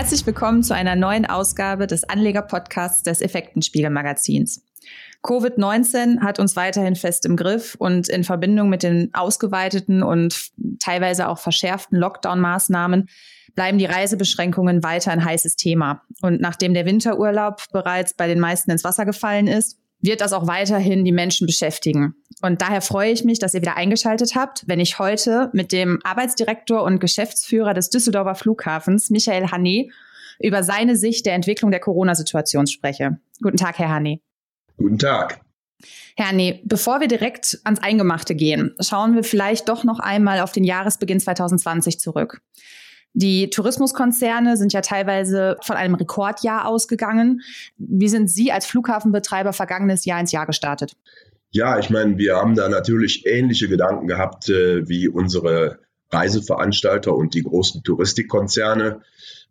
Herzlich willkommen zu einer neuen Ausgabe des Anleger-Podcasts des Effektenspiegel-Magazins. Covid-19 hat uns weiterhin fest im Griff und in Verbindung mit den ausgeweiteten und teilweise auch verschärften Lockdown-Maßnahmen bleiben die Reisebeschränkungen weiter ein heißes Thema. Und nachdem der Winterurlaub bereits bei den meisten ins Wasser gefallen ist, wird das auch weiterhin die Menschen beschäftigen. Und daher freue ich mich, dass ihr wieder eingeschaltet habt, wenn ich heute mit dem Arbeitsdirektor und Geschäftsführer des Düsseldorfer Flughafens, Michael Hané, über seine Sicht der Entwicklung der Corona-Situation spreche. Guten Tag, Herr Hané. Guten Tag. Herr Hané, bevor wir direkt ans Eingemachte gehen, schauen wir vielleicht doch noch einmal auf den Jahresbeginn 2020 zurück. Die Tourismuskonzerne sind ja teilweise von einem Rekordjahr ausgegangen. Wie sind Sie als Flughafenbetreiber vergangenes Jahr ins Jahr gestartet? Ja, ich meine, wir haben da natürlich ähnliche Gedanken gehabt äh, wie unsere Reiseveranstalter und die großen Touristikkonzerne.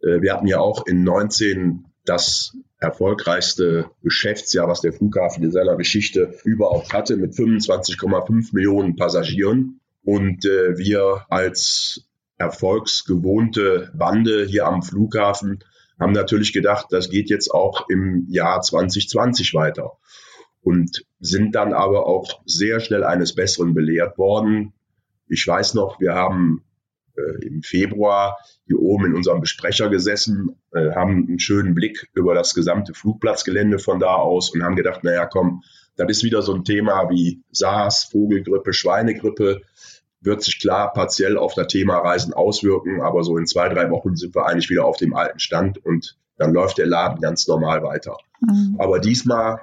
Äh, wir hatten ja auch in 19 das erfolgreichste Geschäftsjahr, was der Flughafen in seiner Geschichte überhaupt hatte, mit 25,5 Millionen Passagieren. Und äh, wir als erfolgsgewohnte Bande hier am Flughafen haben natürlich gedacht, das geht jetzt auch im Jahr 2020 weiter und sind dann aber auch sehr schnell eines Besseren belehrt worden. Ich weiß noch, wir haben äh, im Februar hier oben in unserem Besprecher gesessen, äh, haben einen schönen Blick über das gesamte Flugplatzgelände von da aus und haben gedacht, naja, komm, das ist wieder so ein Thema wie SARS, Vogelgrippe, Schweinegrippe wird sich klar partiell auf das Thema Reisen auswirken, aber so in zwei, drei Wochen sind wir eigentlich wieder auf dem alten Stand und dann läuft der Laden ganz normal weiter. Mhm. Aber diesmal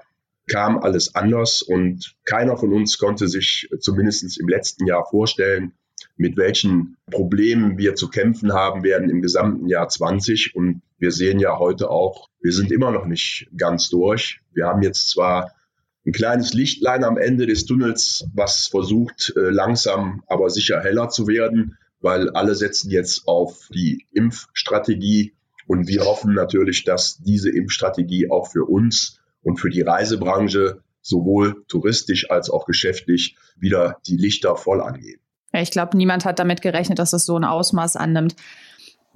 kam alles anders und keiner von uns konnte sich zumindest im letzten Jahr vorstellen, mit welchen Problemen wir zu kämpfen haben werden im gesamten Jahr 20. Und wir sehen ja heute auch, wir sind immer noch nicht ganz durch. Wir haben jetzt zwar ein kleines Lichtlein am Ende des Tunnels, was versucht äh, langsam, aber sicher heller zu werden, weil alle setzen jetzt auf die Impfstrategie und wir hoffen natürlich, dass diese Impfstrategie auch für uns und für die Reisebranche sowohl touristisch als auch geschäftlich wieder die Lichter voll angehen. ich glaube, niemand hat damit gerechnet, dass es so ein Ausmaß annimmt.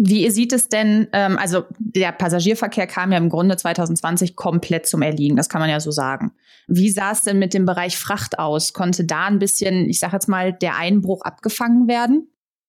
Wie sieht es denn, ähm, also der Passagierverkehr kam ja im Grunde 2020 komplett zum Erliegen, das kann man ja so sagen. Wie sah es denn mit dem Bereich Fracht aus? Konnte da ein bisschen, ich sage jetzt mal, der Einbruch abgefangen werden?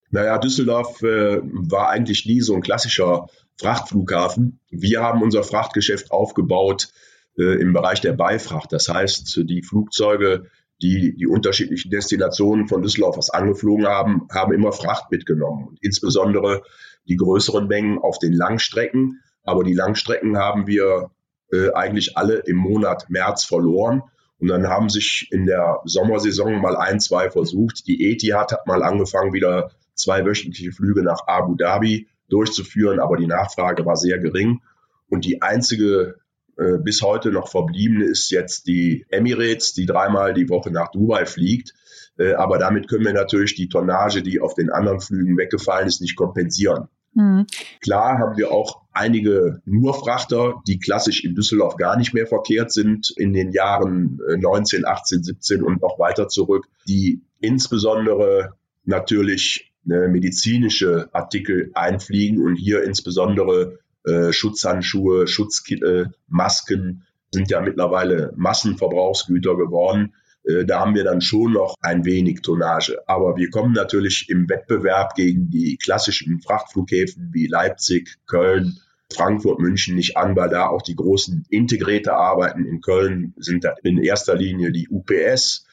Naja, Düsseldorf äh, war eigentlich nie so ein klassischer Frachtflughafen. Wir haben unser Frachtgeschäft aufgebaut äh, im Bereich der Beifracht. Das heißt, die Flugzeuge, die die unterschiedlichen Destinationen von Düsseldorf aus angeflogen haben, haben immer Fracht mitgenommen. Und insbesondere die größeren Mengen auf den Langstrecken. Aber die Langstrecken haben wir äh, eigentlich alle im Monat März verloren. Und dann haben sich in der Sommersaison mal ein, zwei versucht. Die Etihad hat mal angefangen, wieder zwei wöchentliche Flüge nach Abu Dhabi durchzuführen, aber die Nachfrage war sehr gering. Und die einzige äh, bis heute noch verbliebene ist jetzt die Emirates, die dreimal die Woche nach Dubai fliegt. Äh, aber damit können wir natürlich die Tonnage, die auf den anderen Flügen weggefallen ist, nicht kompensieren. Mhm. Klar haben wir auch einige Nurfrachter, die klassisch in Düsseldorf gar nicht mehr verkehrt sind in den Jahren 19, 18, 17 und noch weiter zurück, die insbesondere natürlich äh, medizinische Artikel einfliegen und hier insbesondere äh, Schutzhandschuhe, Schutzkittel, Masken sind ja mittlerweile Massenverbrauchsgüter geworden. Äh, da haben wir dann schon noch ein wenig Tonnage. Aber wir kommen natürlich im Wettbewerb gegen die klassischen Frachtflughäfen wie Leipzig, Köln, Frankfurt, München nicht an, weil da auch die großen Integrierte arbeiten. In Köln sind in erster Linie die UPS,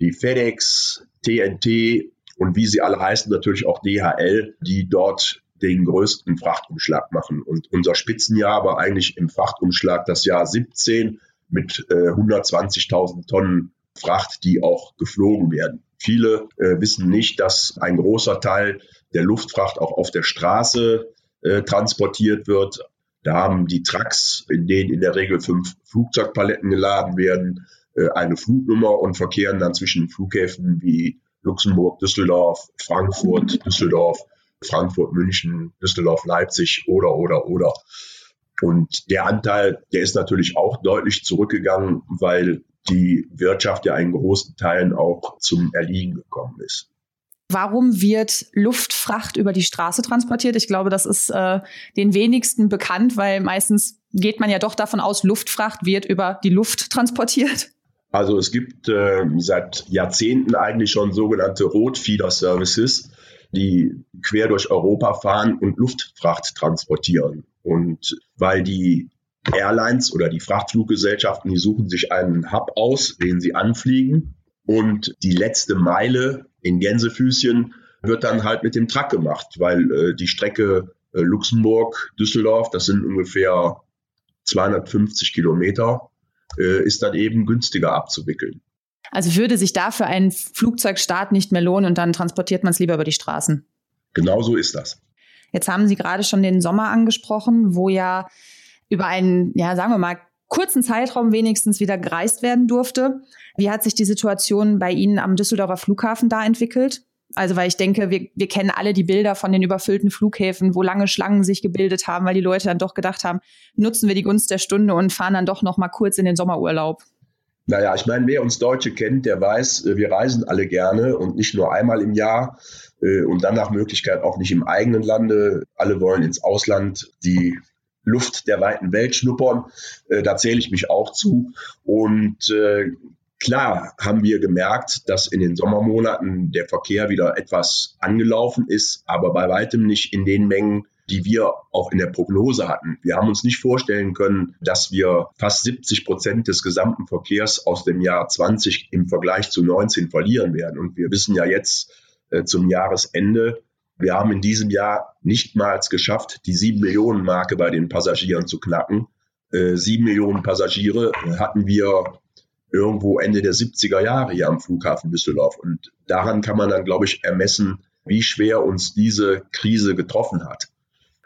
die FedEx, TNT und wie sie alle heißen, natürlich auch DHL, die dort den größten Frachtumschlag machen. Und unser Spitzenjahr war eigentlich im Frachtumschlag das Jahr 17 mit äh, 120.000 Tonnen Fracht, die auch geflogen werden. Viele äh, wissen nicht, dass ein großer Teil der Luftfracht auch auf der Straße äh, transportiert wird. Da haben die Trucks, in denen in der Regel fünf Flugzeugpaletten geladen werden, äh, eine Flugnummer und verkehren dann zwischen Flughäfen wie Luxemburg, Düsseldorf, Frankfurt, Düsseldorf, Frankfurt, München, Düsseldorf, Leipzig oder, oder, oder. Und der Anteil, der ist natürlich auch deutlich zurückgegangen, weil die Wirtschaft ja in großen Teilen auch zum Erliegen gekommen ist. Warum wird Luftfracht über die Straße transportiert? Ich glaube, das ist äh, den wenigsten bekannt, weil meistens geht man ja doch davon aus, Luftfracht wird über die Luft transportiert. Also es gibt äh, seit Jahrzehnten eigentlich schon sogenannte Rotfeeder-Services, die quer durch Europa fahren und Luftfracht transportieren. Und weil die Airlines oder die Frachtfluggesellschaften, die suchen sich einen Hub aus, den sie anfliegen. Und die letzte Meile in Gänsefüßchen wird dann halt mit dem Truck gemacht, weil äh, die Strecke äh, Luxemburg, Düsseldorf, das sind ungefähr 250 Kilometer, äh, ist dann eben günstiger abzuwickeln. Also würde sich dafür ein Flugzeugstart nicht mehr lohnen und dann transportiert man es lieber über die Straßen. Genau so ist das. Jetzt haben Sie gerade schon den Sommer angesprochen, wo ja über einen, ja, sagen wir mal, kurzen Zeitraum wenigstens wieder gereist werden durfte. Wie hat sich die Situation bei Ihnen am Düsseldorfer Flughafen da entwickelt? Also, weil ich denke, wir, wir kennen alle die Bilder von den überfüllten Flughäfen, wo lange Schlangen sich gebildet haben, weil die Leute dann doch gedacht haben, nutzen wir die Gunst der Stunde und fahren dann doch noch mal kurz in den Sommerurlaub. Naja, ich meine, wer uns Deutsche kennt, der weiß, äh, wir reisen alle gerne und nicht nur einmal im Jahr äh, und dann nach Möglichkeit auch nicht im eigenen Lande. Alle wollen ins Ausland die Luft der weiten Welt schnuppern. Äh, da zähle ich mich auch zu. Und Klar haben wir gemerkt, dass in den Sommermonaten der Verkehr wieder etwas angelaufen ist, aber bei weitem nicht in den Mengen, die wir auch in der Prognose hatten. Wir haben uns nicht vorstellen können, dass wir fast 70 Prozent des gesamten Verkehrs aus dem Jahr 20 im Vergleich zu 19 verlieren werden. Und wir wissen ja jetzt äh, zum Jahresende, wir haben in diesem Jahr nicht mal geschafft, die sieben Millionen Marke bei den Passagieren zu knacken. Äh, sieben Millionen Passagiere hatten wir irgendwo Ende der 70er Jahre hier am Flughafen Düsseldorf. Und daran kann man dann, glaube ich, ermessen, wie schwer uns diese Krise getroffen hat.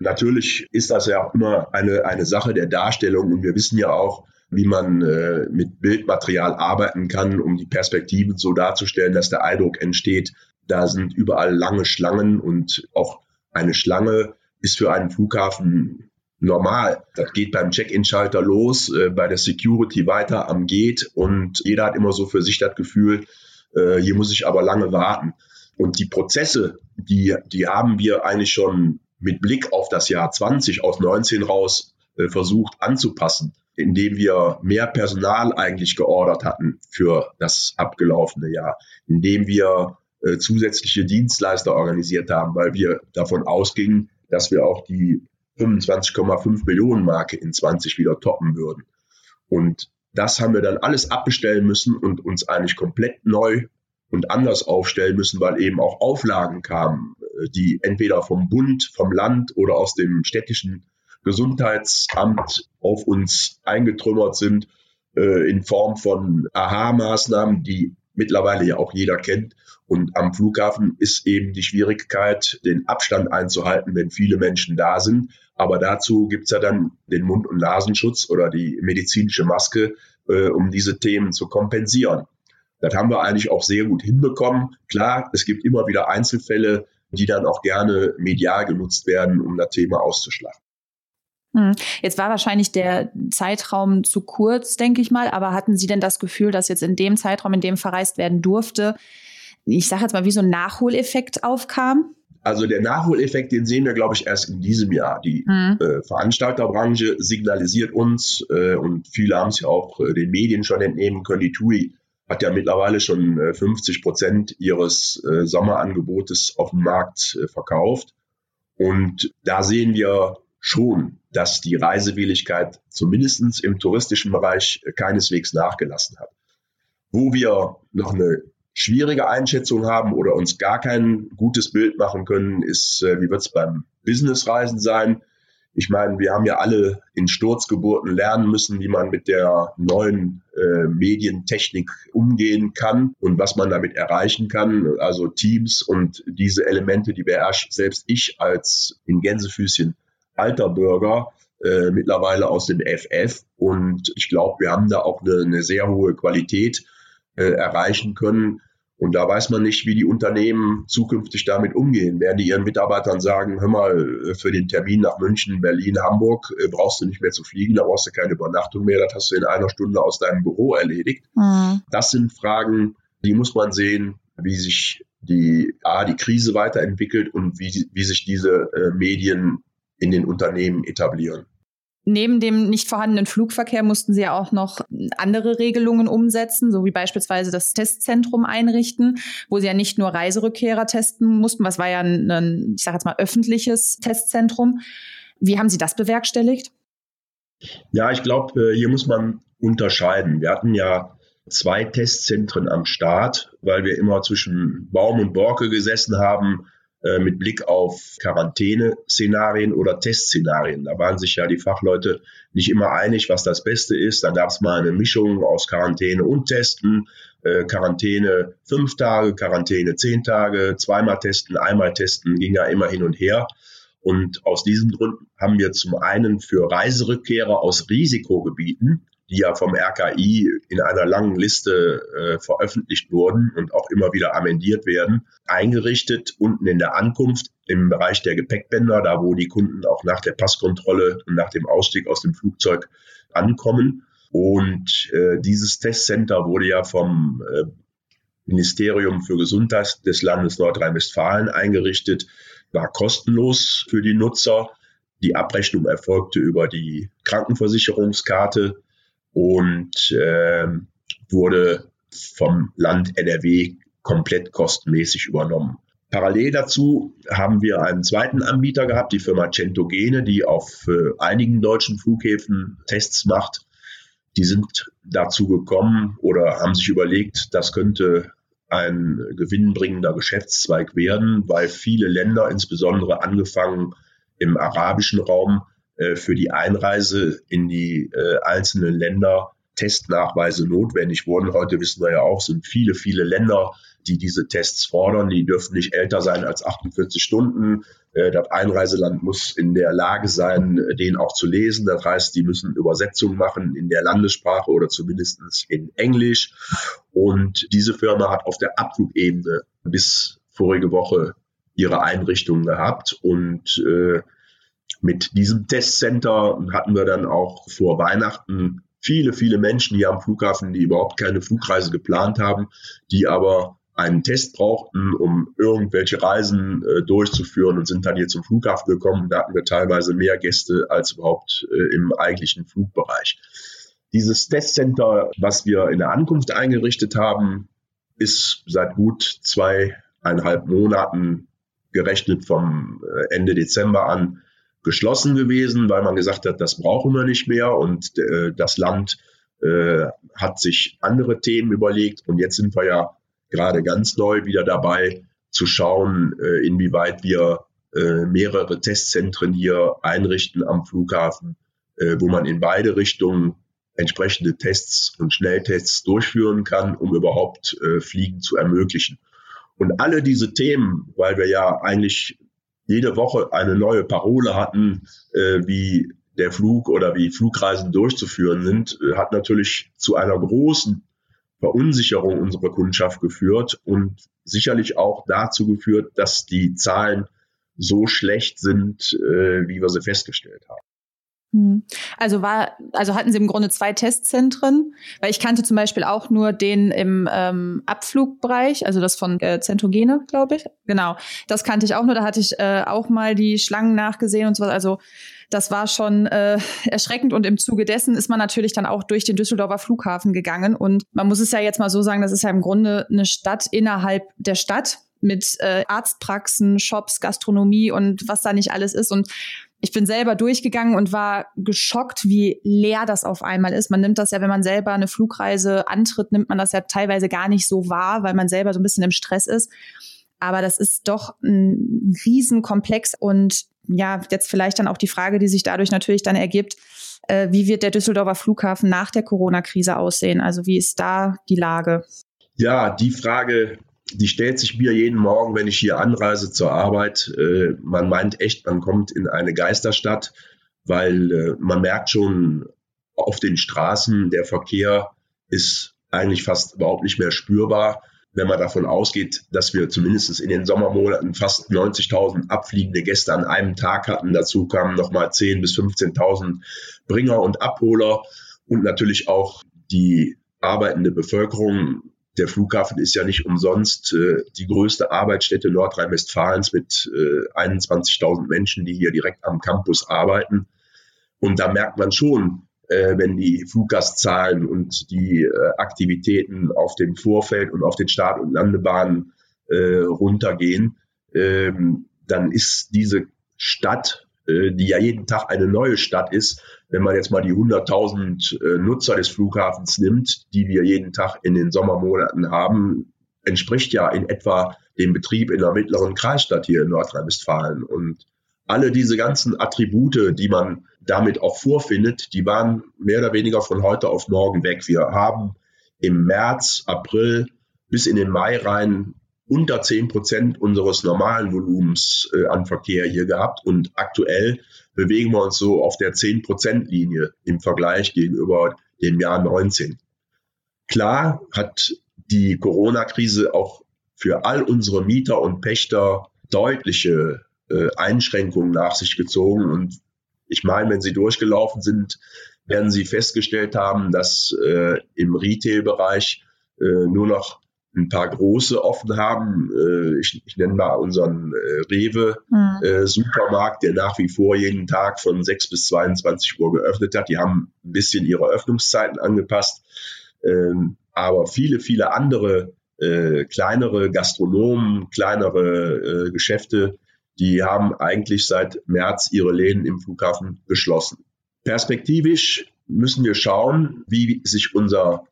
Natürlich ist das ja auch immer eine, eine Sache der Darstellung und wir wissen ja auch, wie man äh, mit Bildmaterial arbeiten kann, um die Perspektiven so darzustellen, dass der Eindruck entsteht, da sind überall lange Schlangen und auch eine Schlange ist für einen Flughafen normal. Das geht beim Check-in-Schalter los, äh, bei der Security weiter am Gate und jeder hat immer so für sich das Gefühl, äh, hier muss ich aber lange warten. Und die Prozesse, die, die haben wir eigentlich schon mit Blick auf das Jahr 20 aus 19 raus äh, versucht anzupassen, indem wir mehr Personal eigentlich geordert hatten für das abgelaufene Jahr, indem wir äh, zusätzliche Dienstleister organisiert haben, weil wir davon ausgingen, dass wir auch die 25,5 Millionen Marke in 20 wieder toppen würden. Und das haben wir dann alles abbestellen müssen und uns eigentlich komplett neu und anders aufstellen müssen, weil eben auch Auflagen kamen, die entweder vom Bund, vom Land oder aus dem städtischen Gesundheitsamt auf uns eingetrümmert sind äh, in Form von Aha-Maßnahmen, die mittlerweile ja auch jeder kennt. Und am Flughafen ist eben die Schwierigkeit, den Abstand einzuhalten, wenn viele Menschen da sind. Aber dazu gibt's ja dann den Mund- und Nasenschutz oder die medizinische Maske, äh, um diese Themen zu kompensieren. Das haben wir eigentlich auch sehr gut hinbekommen. Klar, es gibt immer wieder Einzelfälle, die dann auch gerne medial genutzt werden, um das Thema auszuschlagen. Hm. Jetzt war wahrscheinlich der Zeitraum zu kurz, denke ich mal, aber hatten Sie denn das Gefühl, dass jetzt in dem Zeitraum, in dem verreist werden durfte, ich sage jetzt mal, wie so ein Nachholeffekt aufkam? Also der Nachholeffekt, den sehen wir, glaube ich, erst in diesem Jahr. Die mhm. äh, Veranstalterbranche signalisiert uns äh, und viele haben es ja auch äh, den Medien schon entnehmen können. Die TUI hat ja mittlerweile schon 50 äh, Prozent ihres äh, Sommerangebotes auf dem Markt äh, verkauft. Und da sehen wir schon, dass die Reisewilligkeit zumindest im touristischen Bereich keineswegs nachgelassen hat. Wo wir noch eine schwierige Einschätzung haben oder uns gar kein gutes Bild machen können, ist, wie wird es beim Businessreisen sein? Ich meine, wir haben ja alle in Sturzgeburten lernen müssen, wie man mit der neuen äh, Medientechnik umgehen kann und was man damit erreichen kann. Also Teams und diese Elemente, die beherrscht selbst ich als in Gänsefüßchen alter Bürger äh, mittlerweile aus dem FF. Und ich glaube, wir haben da auch eine, eine sehr hohe Qualität äh, erreichen können. Und da weiß man nicht, wie die Unternehmen zukünftig damit umgehen. Werden die ihren Mitarbeitern sagen, hör mal, äh, für den Termin nach München, Berlin, Hamburg äh, brauchst du nicht mehr zu fliegen, da brauchst du keine Übernachtung mehr, das hast du in einer Stunde aus deinem Büro erledigt. Mhm. Das sind Fragen, die muss man sehen, wie sich die A, die Krise weiterentwickelt und wie, wie sich diese äh, Medien in den Unternehmen etablieren. Neben dem nicht vorhandenen Flugverkehr mussten sie ja auch noch andere Regelungen umsetzen, so wie beispielsweise das Testzentrum einrichten, wo sie ja nicht nur Reiserückkehrer testen mussten, was war ja ein, ein ich sage jetzt mal, öffentliches Testzentrum. Wie haben Sie das bewerkstelligt? Ja, ich glaube, äh, hier muss man unterscheiden. Wir hatten ja zwei Testzentren am Start, weil wir immer zwischen Baum und Borke gesessen haben äh, mit Blick auf Quarantäneszenarien oder Testszenarien. Da waren sich ja die Fachleute nicht immer einig, was das Beste ist. Dann gab es mal eine Mischung aus Quarantäne und Testen. Äh, Quarantäne fünf Tage, Quarantäne zehn Tage, zweimal testen, einmal testen, ging ja immer hin und her. Und aus diesem Grund haben wir zum einen für Reiserückkehrer aus Risikogebieten die ja vom RKI in einer langen Liste äh, veröffentlicht wurden und auch immer wieder amendiert werden, eingerichtet unten in der Ankunft im Bereich der Gepäckbänder, da wo die Kunden auch nach der Passkontrolle und nach dem Ausstieg aus dem Flugzeug ankommen. Und äh, dieses Testcenter wurde ja vom äh, Ministerium für Gesundheit des Landes Nordrhein-Westfalen eingerichtet, war kostenlos für die Nutzer. Die Abrechnung erfolgte über die Krankenversicherungskarte und äh, wurde vom Land NRW komplett kostenmäßig übernommen. Parallel dazu haben wir einen zweiten Anbieter gehabt, die Firma Centogene, die auf äh, einigen deutschen Flughäfen Tests macht. Die sind dazu gekommen oder haben sich überlegt, das könnte ein gewinnbringender Geschäftszweig werden, weil viele Länder, insbesondere angefangen im arabischen Raum, äh, für die Einreise in die äh, einzelnen Länder Testnachweise notwendig wurden. Heute wissen wir ja auch, sind viele, viele Länder, die diese Tests fordern. Die dürfen nicht älter sein als 48 Stunden. Äh, das Einreiseland muss in der Lage sein, den auch zu lesen. Das heißt, die müssen Übersetzungen machen in der Landessprache oder zumindest in Englisch. Und diese Firma hat auf der Abflugebene bis vorige Woche ihre Einrichtungen gehabt und äh, mit diesem Testcenter hatten wir dann auch vor Weihnachten viele, viele Menschen hier am Flughafen, die überhaupt keine Flugreise geplant haben, die aber einen Test brauchten, um irgendwelche Reisen äh, durchzuführen und sind dann hier zum Flughafen gekommen. Da hatten wir teilweise mehr Gäste als überhaupt äh, im eigentlichen Flugbereich. Dieses Testcenter, was wir in der Ankunft eingerichtet haben, ist seit gut zweieinhalb Monaten gerechnet vom äh, Ende Dezember an geschlossen gewesen, weil man gesagt hat, das brauchen wir nicht mehr und äh, das Land äh, hat sich andere Themen überlegt und jetzt sind wir ja gerade ganz neu wieder dabei zu schauen, äh, inwieweit wir äh, mehrere Testzentren hier einrichten am Flughafen, äh, wo man in beide Richtungen entsprechende Tests und Schnelltests durchführen kann, um überhaupt äh, Fliegen zu ermöglichen. Und alle diese Themen, weil wir ja eigentlich jede Woche eine neue Parole hatten, äh, wie der Flug oder wie Flugreisen durchzuführen sind, hat natürlich zu einer großen Verunsicherung unserer Kundschaft geführt und sicherlich auch dazu geführt, dass die Zahlen so schlecht sind, äh, wie wir sie festgestellt haben. Hm. Also war, also hatten Sie im Grunde zwei Testzentren, weil ich kannte zum Beispiel auch nur den im ähm, Abflugbereich, also das von äh, Zentogene, glaube ich. Genau, das kannte ich auch nur. Da hatte ich äh, auch mal die Schlangen nachgesehen und so was. Also das war schon äh, erschreckend und im Zuge dessen ist man natürlich dann auch durch den Düsseldorfer Flughafen gegangen und man muss es ja jetzt mal so sagen, das ist ja im Grunde eine Stadt innerhalb der Stadt mit äh, Arztpraxen, Shops, Gastronomie und was da nicht alles ist und ich bin selber durchgegangen und war geschockt, wie leer das auf einmal ist. Man nimmt das ja, wenn man selber eine Flugreise antritt, nimmt man das ja teilweise gar nicht so wahr, weil man selber so ein bisschen im Stress ist. Aber das ist doch ein Riesenkomplex und ja, jetzt vielleicht dann auch die Frage, die sich dadurch natürlich dann ergibt, äh, wie wird der Düsseldorfer Flughafen nach der Corona-Krise aussehen? Also wie ist da die Lage? Ja, die Frage die stellt sich mir jeden Morgen, wenn ich hier anreise zur Arbeit. Äh, man meint echt, man kommt in eine Geisterstadt, weil äh, man merkt schon auf den Straßen, der Verkehr ist eigentlich fast überhaupt nicht mehr spürbar. Wenn man davon ausgeht, dass wir zumindest in den Sommermonaten fast 90.000 abfliegende Gäste an einem Tag hatten. Dazu kamen nochmal 10.000 bis 15.000 Bringer und Abholer und natürlich auch die arbeitende Bevölkerung der Flughafen ist ja nicht umsonst äh, die größte Arbeitsstätte Nordrhein-Westfalens mit äh, 21.000 Menschen, die hier direkt am Campus arbeiten. Und da merkt man schon, äh, wenn die Fluggastzahlen und die äh, Aktivitäten auf dem Vorfeld und auf den Start- und Landebahnen äh, runtergehen, ähm, dann ist diese Stadt, äh, die ja jeden Tag eine neue Stadt ist, wenn man jetzt mal die 100.000 äh, Nutzer des Flughafens nimmt, die wir jeden Tag in den Sommermonaten haben, entspricht ja in etwa dem Betrieb in der mittleren Kreisstadt hier in Nordrhein-Westfalen. Und alle diese ganzen Attribute, die man damit auch vorfindet, die waren mehr oder weniger von heute auf morgen weg. Wir haben im März, April bis in den Mai rein unter 10 Prozent unseres normalen Volumens äh, an Verkehr hier gehabt und aktuell bewegen wir uns so auf der 10 Prozent Linie im Vergleich gegenüber dem Jahr 19. Klar hat die Corona-Krise auch für all unsere Mieter und Pächter deutliche äh, Einschränkungen nach sich gezogen und ich meine, wenn sie durchgelaufen sind, werden sie festgestellt haben, dass äh, im Retail-Bereich äh, nur noch ein paar große offen haben. Äh, ich, ich nenne mal unseren äh, Rewe mhm. äh, Supermarkt, der nach wie vor jeden Tag von 6 bis 22 Uhr geöffnet hat. Die haben ein bisschen ihre Öffnungszeiten angepasst. Ähm, aber viele, viele andere äh, kleinere Gastronomen, kleinere äh, Geschäfte, die haben eigentlich seit März ihre Läden im Flughafen geschlossen. Perspektivisch müssen wir schauen, wie sich unser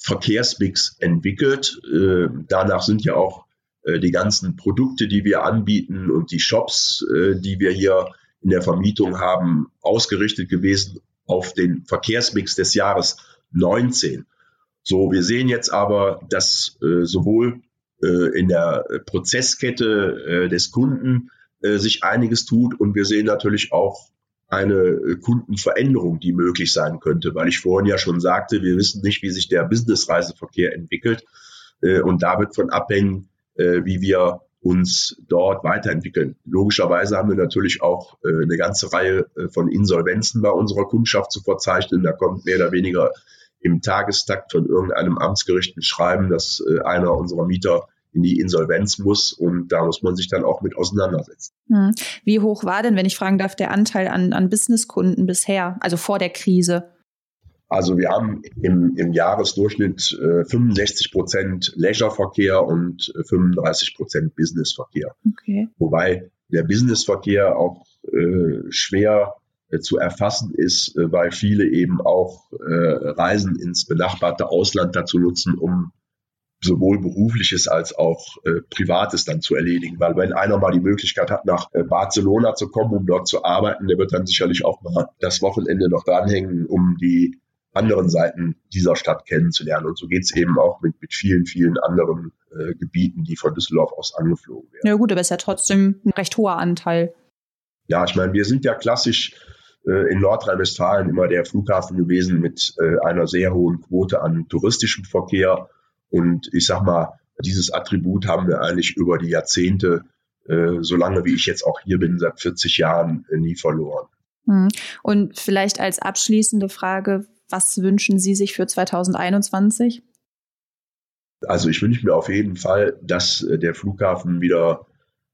Verkehrsmix entwickelt. Äh, danach sind ja auch äh, die ganzen Produkte, die wir anbieten und die Shops, äh, die wir hier in der Vermietung haben, ausgerichtet gewesen auf den Verkehrsmix des Jahres 19. So, wir sehen jetzt aber, dass sowohl in der Prozesskette des Kunden sich einiges tut und wir sehen natürlich auch eine äh, Kundenveränderung, die möglich sein könnte, weil ich vorhin ja schon sagte, wir wissen nicht, wie sich der Businessreiseverkehr entwickelt. Äh, und da wird von abhängen, äh, wie wir uns dort weiterentwickeln. Logischerweise haben wir natürlich auch eine ganze Reihe von Insolvenzen bei unserer Kundschaft zu verzeichnen. Da kommt mehr oder weniger im Tagestakt von irgendeinem Amtsgericht ein Schreiben, dass einer unserer Mieter in die Insolvenz muss und da muss man sich dann auch mit auseinandersetzen. Hm. Wie hoch war denn, wenn ich fragen darf, der Anteil an, an Businesskunden bisher, also vor der Krise? Also wir haben im, im Jahresdurchschnitt äh, 65 Prozent Leisureverkehr und 35 Prozent Businessverkehr. Okay. Wobei der Businessverkehr auch äh, schwer äh, zu erfassen ist, äh, weil viele eben auch äh, Reisen ins benachbarte Ausland dazu nutzen, um sowohl berufliches als auch äh, privates dann zu erledigen. Weil wenn einer mal die Möglichkeit hat, nach äh, Barcelona zu kommen, um dort zu arbeiten, der wird dann sicherlich auch mal das Wochenende noch dranhängen, um die anderen Seiten dieser Stadt kennenzulernen. Und so geht's eben auch mit, mit vielen, vielen anderen äh, Gebieten, die von Düsseldorf aus angeflogen werden. Ja gut, aber es ist ja trotzdem ein recht hoher Anteil. Ja, ich meine, wir sind ja klassisch äh, in Nordrhein-Westfalen immer der Flughafen gewesen mit äh, einer sehr hohen Quote an touristischem Verkehr und ich sag mal, dieses Attribut haben wir eigentlich über die Jahrzehnte, äh, so lange wie ich jetzt auch hier bin, seit 40 Jahren, äh, nie verloren. Hm. Und vielleicht als abschließende Frage, was wünschen Sie sich für 2021? Also ich wünsche mir auf jeden Fall, dass äh, der Flughafen wieder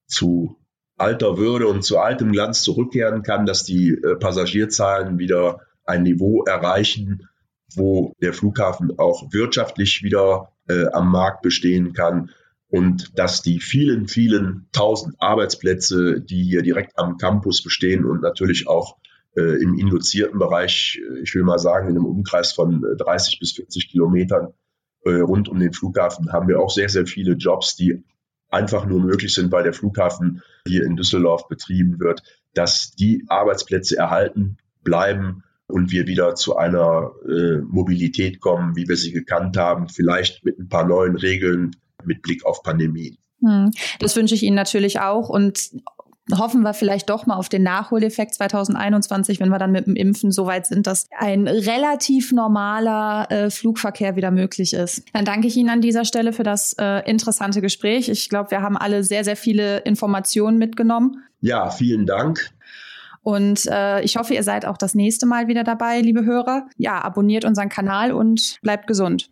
zu alter Würde und zu altem Glanz zurückkehren kann, dass die äh, Passagierzahlen wieder ein Niveau erreichen, wo der Flughafen auch wirtschaftlich wieder äh, am Markt bestehen kann und dass die vielen, vielen tausend Arbeitsplätze, die hier direkt am Campus bestehen und natürlich auch äh, im induzierten Bereich, äh, ich will mal sagen, in einem Umkreis von 30 äh, bis 40 Kilometern äh, rund um den Flughafen haben wir auch sehr, sehr viele Jobs, die einfach nur möglich sind, weil der Flughafen hier in Düsseldorf betrieben wird, dass die Arbeitsplätze erhalten bleiben und wir wieder zu einer äh, Mobilität kommen, wie wir sie gekannt haben, vielleicht mit ein paar neuen Regeln mit Blick auf Pandemie. Hm. Das wünsche ich Ihnen natürlich auch und hoffen wir vielleicht doch mal auf den Nachholeffekt 2021, wenn wir dann mit dem Impfen so weit sind, dass ein relativ normaler äh, Flugverkehr wieder möglich ist. Dann danke ich Ihnen an dieser Stelle für das äh, interessante Gespräch. Ich glaube, wir haben alle sehr, sehr viele Informationen mitgenommen. Ja, vielen Dank. Und äh, ich hoffe, ihr seid auch das nächste Mal wieder dabei, liebe Hörer. Ja, abonniert unseren Kanal und bleibt gesund.